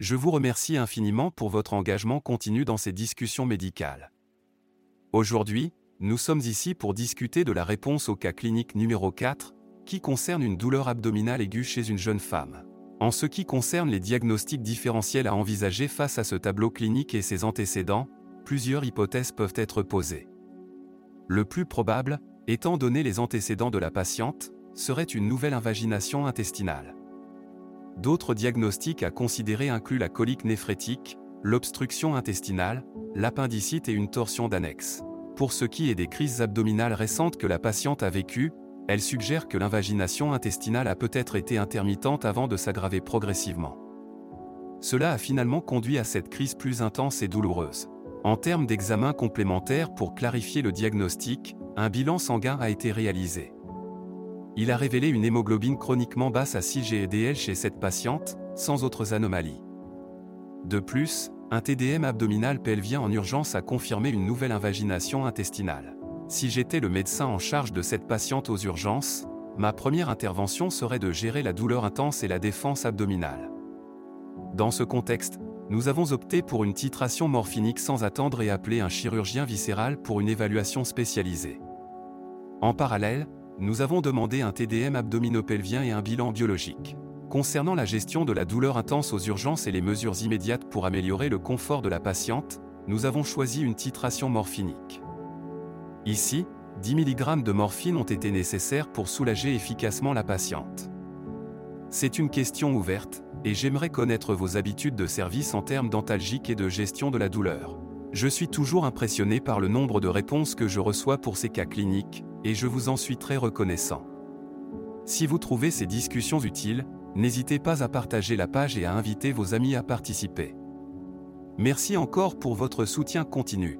Je vous remercie infiniment pour votre engagement continu dans ces discussions médicales. Aujourd'hui, nous sommes ici pour discuter de la réponse au cas clinique numéro 4, qui concerne une douleur abdominale aiguë chez une jeune femme. En ce qui concerne les diagnostics différentiels à envisager face à ce tableau clinique et ses antécédents, plusieurs hypothèses peuvent être posées. Le plus probable, étant donné les antécédents de la patiente, serait une nouvelle invagination intestinale. D'autres diagnostics à considérer incluent la colique néphrétique, l'obstruction intestinale, l'appendicite et une torsion d'annexe. Pour ce qui est des crises abdominales récentes que la patiente a vécues, elle suggère que l'invagination intestinale a peut-être été intermittente avant de s'aggraver progressivement. Cela a finalement conduit à cette crise plus intense et douloureuse. En termes d'examen complémentaires pour clarifier le diagnostic, un bilan sanguin a été réalisé il a révélé une hémoglobine chroniquement basse à 6 GEDL chez cette patiente, sans autres anomalies. De plus, un TDM abdominal pelvien en urgence a confirmé une nouvelle invagination intestinale. Si j'étais le médecin en charge de cette patiente aux urgences, ma première intervention serait de gérer la douleur intense et la défense abdominale. Dans ce contexte, nous avons opté pour une titration morphinique sans attendre et appelé un chirurgien viscéral pour une évaluation spécialisée. En parallèle, nous avons demandé un TDM abdominopelvien et un bilan biologique. Concernant la gestion de la douleur intense aux urgences et les mesures immédiates pour améliorer le confort de la patiente, nous avons choisi une titration morphinique. Ici, 10 mg de morphine ont été nécessaires pour soulager efficacement la patiente. C'est une question ouverte, et j'aimerais connaître vos habitudes de service en termes dentalgiques et de gestion de la douleur. Je suis toujours impressionné par le nombre de réponses que je reçois pour ces cas cliniques, et je vous en suis très reconnaissant. Si vous trouvez ces discussions utiles, n'hésitez pas à partager la page et à inviter vos amis à participer. Merci encore pour votre soutien continu.